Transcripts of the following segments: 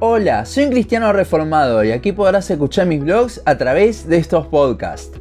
Hola, soy un cristiano reformado y aquí podrás escuchar mis blogs a través de estos podcasts.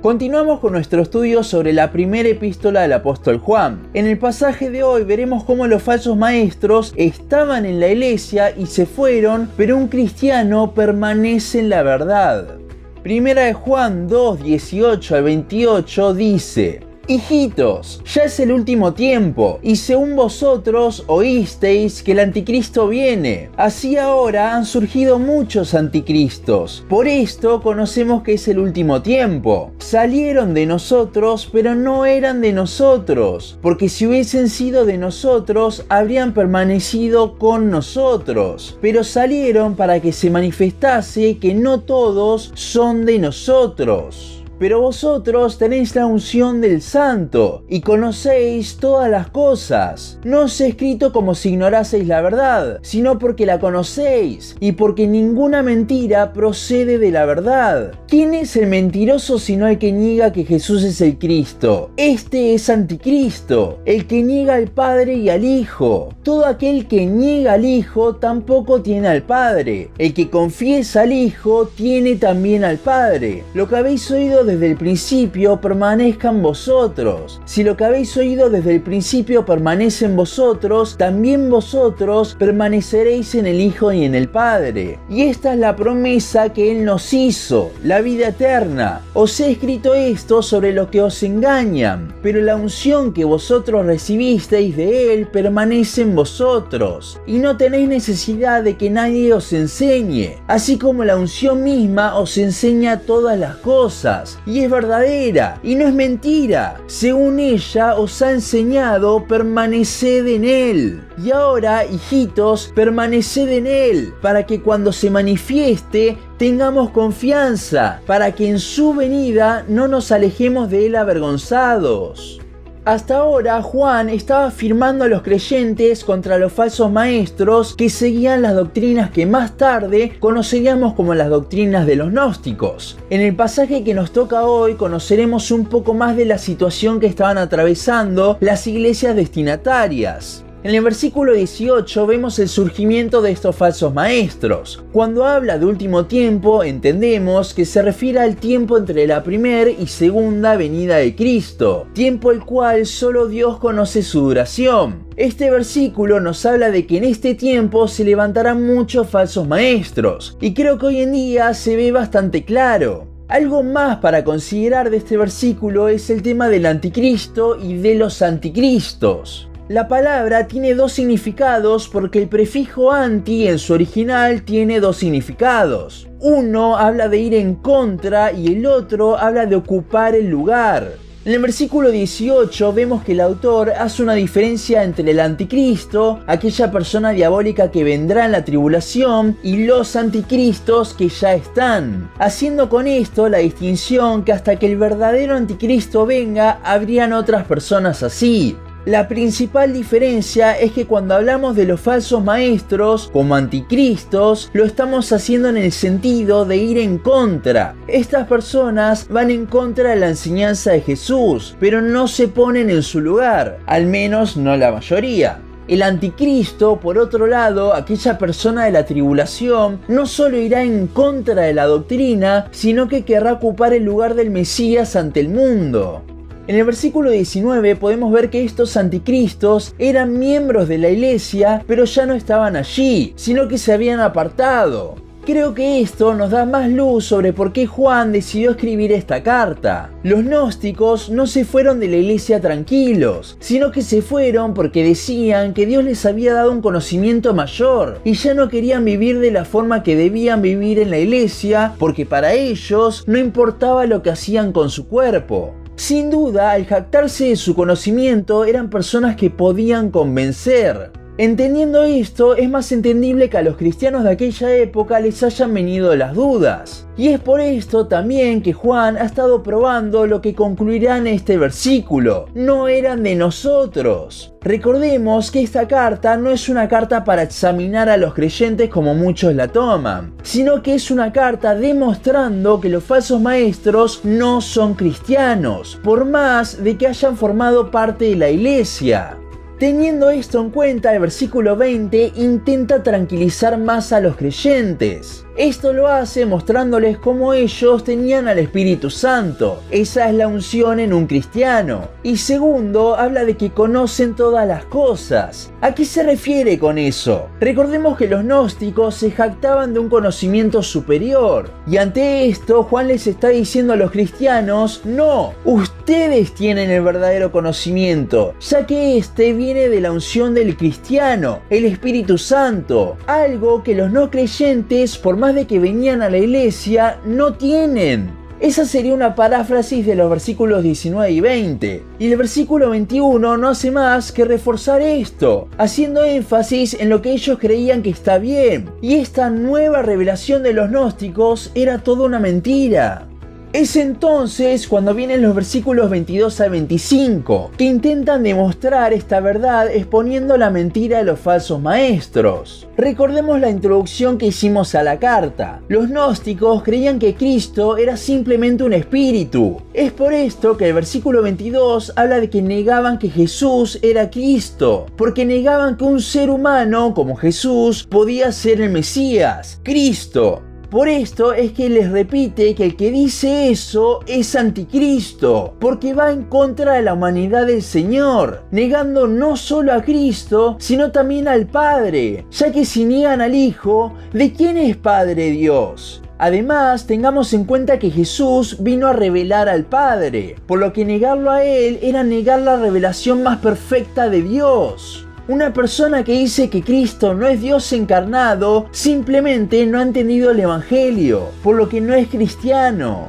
Continuamos con nuestro estudio sobre la primera epístola del apóstol Juan. En el pasaje de hoy veremos cómo los falsos maestros estaban en la iglesia y se fueron, pero un cristiano permanece en la verdad. Primera de Juan 2, 18 al 28 dice, Hijitos, ya es el último tiempo, y según vosotros oísteis que el anticristo viene. Así ahora han surgido muchos anticristos. Por esto conocemos que es el último tiempo. Salieron de nosotros, pero no eran de nosotros, porque si hubiesen sido de nosotros, habrían permanecido con nosotros. Pero salieron para que se manifestase que no todos son de nosotros. Pero vosotros tenéis la unción del santo y conocéis todas las cosas. No os he escrito como si ignoraseis la verdad, sino porque la conocéis y porque ninguna mentira procede de la verdad. ¿Quién es el mentiroso sino el que niega que Jesús es el Cristo? Este es anticristo, el que niega al Padre y al Hijo. Todo aquel que niega al Hijo tampoco tiene al Padre. El que confiesa al Hijo tiene también al Padre. Lo que habéis oído desde el principio permanezca en vosotros. Si lo que habéis oído desde el principio permanece en vosotros, también vosotros permaneceréis en el Hijo y en el Padre. Y esta es la promesa que Él nos hizo, la vida eterna. Os he escrito esto sobre lo que os engañan, pero la unción que vosotros recibisteis de Él permanece en vosotros, y no tenéis necesidad de que nadie os enseñe, así como la unción misma os enseña todas las cosas y es verdadera y no es mentira. Según ella os ha enseñado, permaneced en él. Y ahora, hijitos, permaneced en él, para que cuando se manifieste tengamos confianza, para que en su venida no nos alejemos de él avergonzados. Hasta ahora Juan estaba afirmando a los creyentes contra los falsos maestros que seguían las doctrinas que más tarde conoceríamos como las doctrinas de los gnósticos. En el pasaje que nos toca hoy conoceremos un poco más de la situación que estaban atravesando las iglesias destinatarias. En el versículo 18 vemos el surgimiento de estos falsos maestros. Cuando habla de último tiempo, entendemos que se refiere al tiempo entre la primera y segunda venida de Cristo, tiempo el cual solo Dios conoce su duración. Este versículo nos habla de que en este tiempo se levantarán muchos falsos maestros, y creo que hoy en día se ve bastante claro. Algo más para considerar de este versículo es el tema del anticristo y de los anticristos. La palabra tiene dos significados porque el prefijo anti en su original tiene dos significados. Uno habla de ir en contra y el otro habla de ocupar el lugar. En el versículo 18 vemos que el autor hace una diferencia entre el anticristo, aquella persona diabólica que vendrá en la tribulación, y los anticristos que ya están, haciendo con esto la distinción que hasta que el verdadero anticristo venga, habrían otras personas así. La principal diferencia es que cuando hablamos de los falsos maestros como anticristos, lo estamos haciendo en el sentido de ir en contra. Estas personas van en contra de la enseñanza de Jesús, pero no se ponen en su lugar, al menos no la mayoría. El anticristo, por otro lado, aquella persona de la tribulación, no solo irá en contra de la doctrina, sino que querrá ocupar el lugar del Mesías ante el mundo. En el versículo 19 podemos ver que estos anticristos eran miembros de la iglesia, pero ya no estaban allí, sino que se habían apartado. Creo que esto nos da más luz sobre por qué Juan decidió escribir esta carta. Los gnósticos no se fueron de la iglesia tranquilos, sino que se fueron porque decían que Dios les había dado un conocimiento mayor y ya no querían vivir de la forma que debían vivir en la iglesia porque para ellos no importaba lo que hacían con su cuerpo. Sin duda, al jactarse de su conocimiento, eran personas que podían convencer. Entendiendo esto, es más entendible que a los cristianos de aquella época les hayan venido las dudas. Y es por esto también que Juan ha estado probando lo que concluirá en este versículo. No eran de nosotros. Recordemos que esta carta no es una carta para examinar a los creyentes como muchos la toman, sino que es una carta demostrando que los falsos maestros no son cristianos, por más de que hayan formado parte de la iglesia. Teniendo esto en cuenta, el versículo 20 intenta tranquilizar más a los creyentes. Esto lo hace mostrándoles cómo ellos tenían al Espíritu Santo. Esa es la unción en un cristiano. Y segundo, habla de que conocen todas las cosas. ¿A qué se refiere con eso? Recordemos que los gnósticos se jactaban de un conocimiento superior. Y ante esto, Juan les está diciendo a los cristianos, no, ustedes tienen el verdadero conocimiento, ya que este viene de la unción del cristiano, el Espíritu Santo, algo que los no creyentes, por más de que venían a la iglesia, no tienen. Esa sería una paráfrasis de los versículos 19 y 20. Y el versículo 21 no hace más que reforzar esto, haciendo énfasis en lo que ellos creían que está bien. Y esta nueva revelación de los gnósticos era toda una mentira. Es entonces cuando vienen los versículos 22 a 25, que intentan demostrar esta verdad exponiendo la mentira de los falsos maestros. Recordemos la introducción que hicimos a la carta. Los gnósticos creían que Cristo era simplemente un espíritu. Es por esto que el versículo 22 habla de que negaban que Jesús era Cristo, porque negaban que un ser humano como Jesús podía ser el Mesías, Cristo. Por esto es que les repite que el que dice eso es anticristo, porque va en contra de la humanidad del Señor, negando no solo a Cristo, sino también al Padre, ya que si niegan al Hijo, ¿de quién es Padre Dios? Además, tengamos en cuenta que Jesús vino a revelar al Padre, por lo que negarlo a Él era negar la revelación más perfecta de Dios. Una persona que dice que Cristo no es Dios encarnado simplemente no ha entendido el Evangelio, por lo que no es cristiano.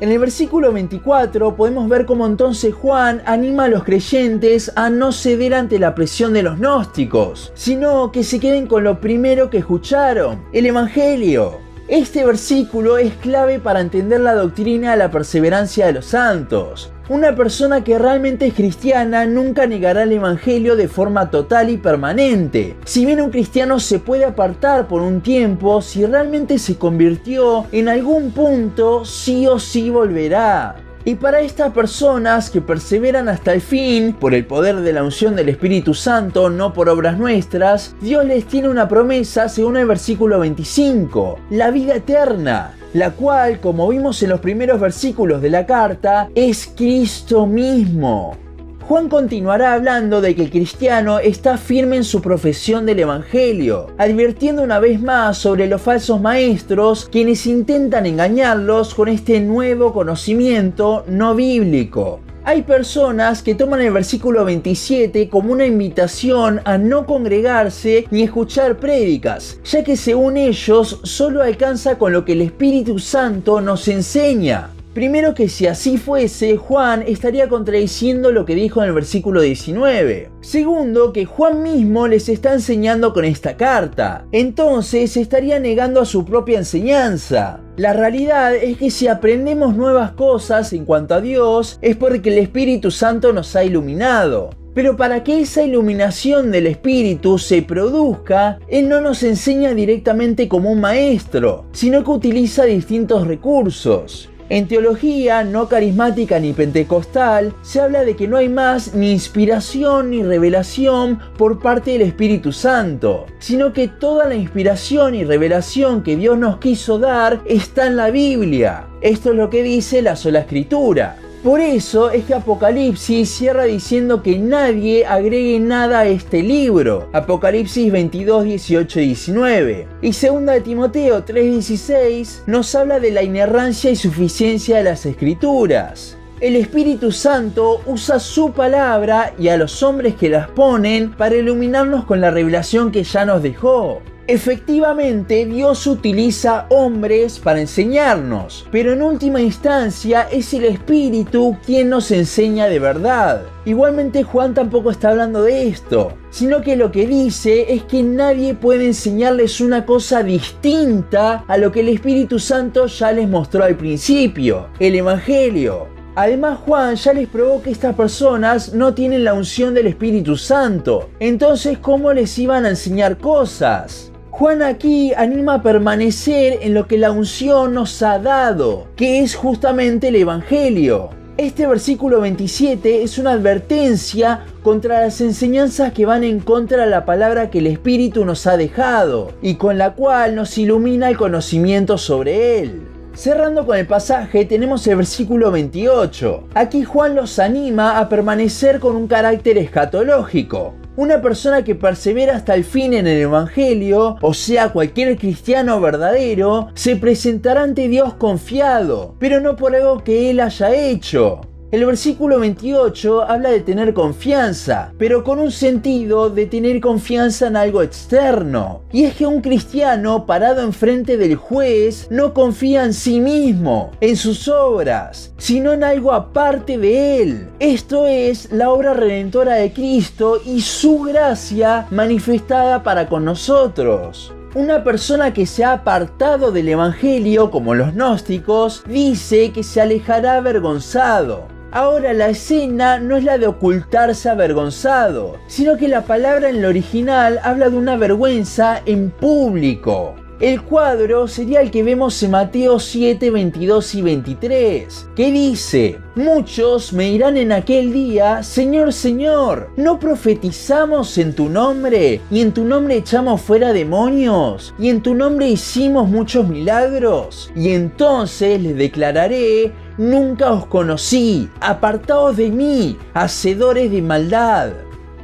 En el versículo 24 podemos ver cómo entonces Juan anima a los creyentes a no ceder ante la presión de los gnósticos, sino que se queden con lo primero que escucharon, el Evangelio. Este versículo es clave para entender la doctrina de la perseverancia de los santos. Una persona que realmente es cristiana nunca negará el Evangelio de forma total y permanente. Si bien un cristiano se puede apartar por un tiempo, si realmente se convirtió, en algún punto sí o sí volverá. Y para estas personas que perseveran hasta el fin, por el poder de la unción del Espíritu Santo, no por obras nuestras, Dios les tiene una promesa según el versículo 25, la vida eterna, la cual, como vimos en los primeros versículos de la carta, es Cristo mismo. Juan continuará hablando de que el cristiano está firme en su profesión del Evangelio, advirtiendo una vez más sobre los falsos maestros quienes intentan engañarlos con este nuevo conocimiento no bíblico. Hay personas que toman el versículo 27 como una invitación a no congregarse ni escuchar prédicas, ya que según ellos solo alcanza con lo que el Espíritu Santo nos enseña. Primero que si así fuese, Juan estaría contradiciendo lo que dijo en el versículo 19. Segundo, que Juan mismo les está enseñando con esta carta. Entonces estaría negando a su propia enseñanza. La realidad es que si aprendemos nuevas cosas en cuanto a Dios es porque el Espíritu Santo nos ha iluminado. Pero para que esa iluminación del Espíritu se produzca, Él no nos enseña directamente como un maestro, sino que utiliza distintos recursos. En teología no carismática ni pentecostal se habla de que no hay más ni inspiración ni revelación por parte del Espíritu Santo, sino que toda la inspiración y revelación que Dios nos quiso dar está en la Biblia. Esto es lo que dice la sola escritura. Por eso es que Apocalipsis cierra diciendo que nadie agregue nada a este libro. Apocalipsis 22, 18 y 19. Y 2 de Timoteo 3, 16 nos habla de la inerrancia y suficiencia de las escrituras. El Espíritu Santo usa su palabra y a los hombres que las ponen para iluminarnos con la revelación que ya nos dejó. Efectivamente, Dios utiliza hombres para enseñarnos, pero en última instancia es el Espíritu quien nos enseña de verdad. Igualmente Juan tampoco está hablando de esto, sino que lo que dice es que nadie puede enseñarles una cosa distinta a lo que el Espíritu Santo ya les mostró al principio, el Evangelio. Además Juan ya les probó que estas personas no tienen la unción del Espíritu Santo. Entonces, ¿cómo les iban a enseñar cosas? Juan aquí anima a permanecer en lo que la unción nos ha dado, que es justamente el Evangelio. Este versículo 27 es una advertencia contra las enseñanzas que van en contra de la palabra que el Espíritu nos ha dejado y con la cual nos ilumina el conocimiento sobre él. Cerrando con el pasaje tenemos el versículo 28. Aquí Juan los anima a permanecer con un carácter escatológico. Una persona que persevera hasta el fin en el Evangelio, o sea, cualquier cristiano verdadero, se presentará ante Dios confiado, pero no por algo que él haya hecho. El versículo 28 habla de tener confianza, pero con un sentido de tener confianza en algo externo. Y es que un cristiano parado enfrente del juez no confía en sí mismo, en sus obras, sino en algo aparte de él. Esto es la obra redentora de Cristo y su gracia manifestada para con nosotros. Una persona que se ha apartado del Evangelio, como los gnósticos, dice que se alejará avergonzado. Ahora la escena no es la de ocultarse avergonzado, sino que la palabra en el original habla de una vergüenza en público. El cuadro sería el que vemos en Mateo 7, 22 y 23, que dice, Muchos me dirán en aquel día, Señor, Señor, ¿no profetizamos en tu nombre? ¿Y en tu nombre echamos fuera demonios? ¿Y en tu nombre hicimos muchos milagros? Y entonces les declararé, Nunca os conocí, apartaos de mí, hacedores de maldad.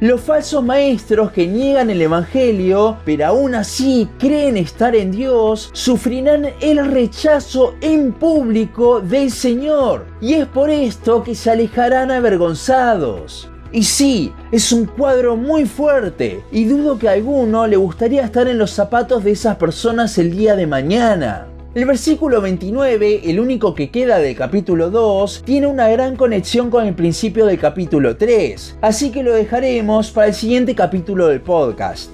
Los falsos maestros que niegan el Evangelio, pero aún así creen estar en Dios, sufrirán el rechazo en público del Señor. Y es por esto que se alejarán avergonzados. Y sí, es un cuadro muy fuerte, y dudo que a alguno le gustaría estar en los zapatos de esas personas el día de mañana. El versículo 29, el único que queda del capítulo 2, tiene una gran conexión con el principio del capítulo 3, así que lo dejaremos para el siguiente capítulo del podcast.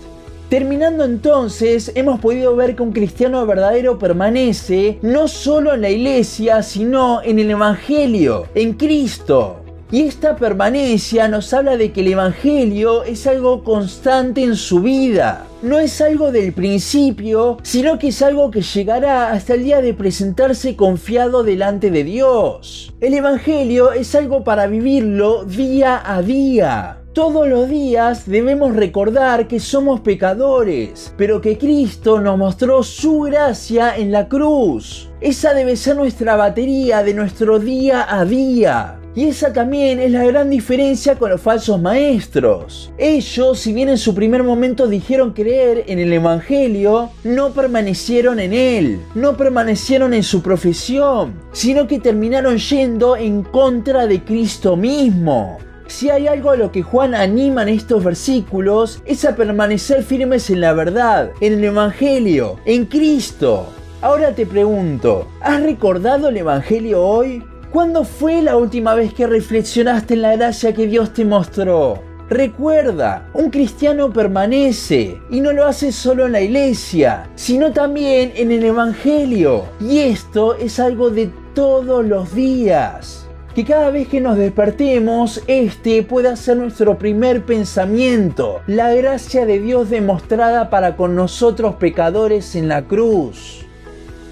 Terminando entonces, hemos podido ver que un cristiano verdadero permanece no solo en la iglesia, sino en el Evangelio, en Cristo. Y esta permanencia nos habla de que el Evangelio es algo constante en su vida. No es algo del principio, sino que es algo que llegará hasta el día de presentarse confiado delante de Dios. El Evangelio es algo para vivirlo día a día. Todos los días debemos recordar que somos pecadores, pero que Cristo nos mostró su gracia en la cruz. Esa debe ser nuestra batería de nuestro día a día. Y esa también es la gran diferencia con los falsos maestros. Ellos, si bien en su primer momento dijeron creer en el Evangelio, no permanecieron en él, no permanecieron en su profesión, sino que terminaron yendo en contra de Cristo mismo. Si hay algo a lo que Juan anima en estos versículos, es a permanecer firmes en la verdad, en el Evangelio, en Cristo. Ahora te pregunto, ¿has recordado el Evangelio hoy? ¿Cuándo fue la última vez que reflexionaste en la gracia que Dios te mostró? Recuerda, un cristiano permanece y no lo hace solo en la iglesia, sino también en el Evangelio. Y esto es algo de todos los días. Que cada vez que nos despertemos, este pueda ser nuestro primer pensamiento, la gracia de Dios demostrada para con nosotros pecadores en la cruz.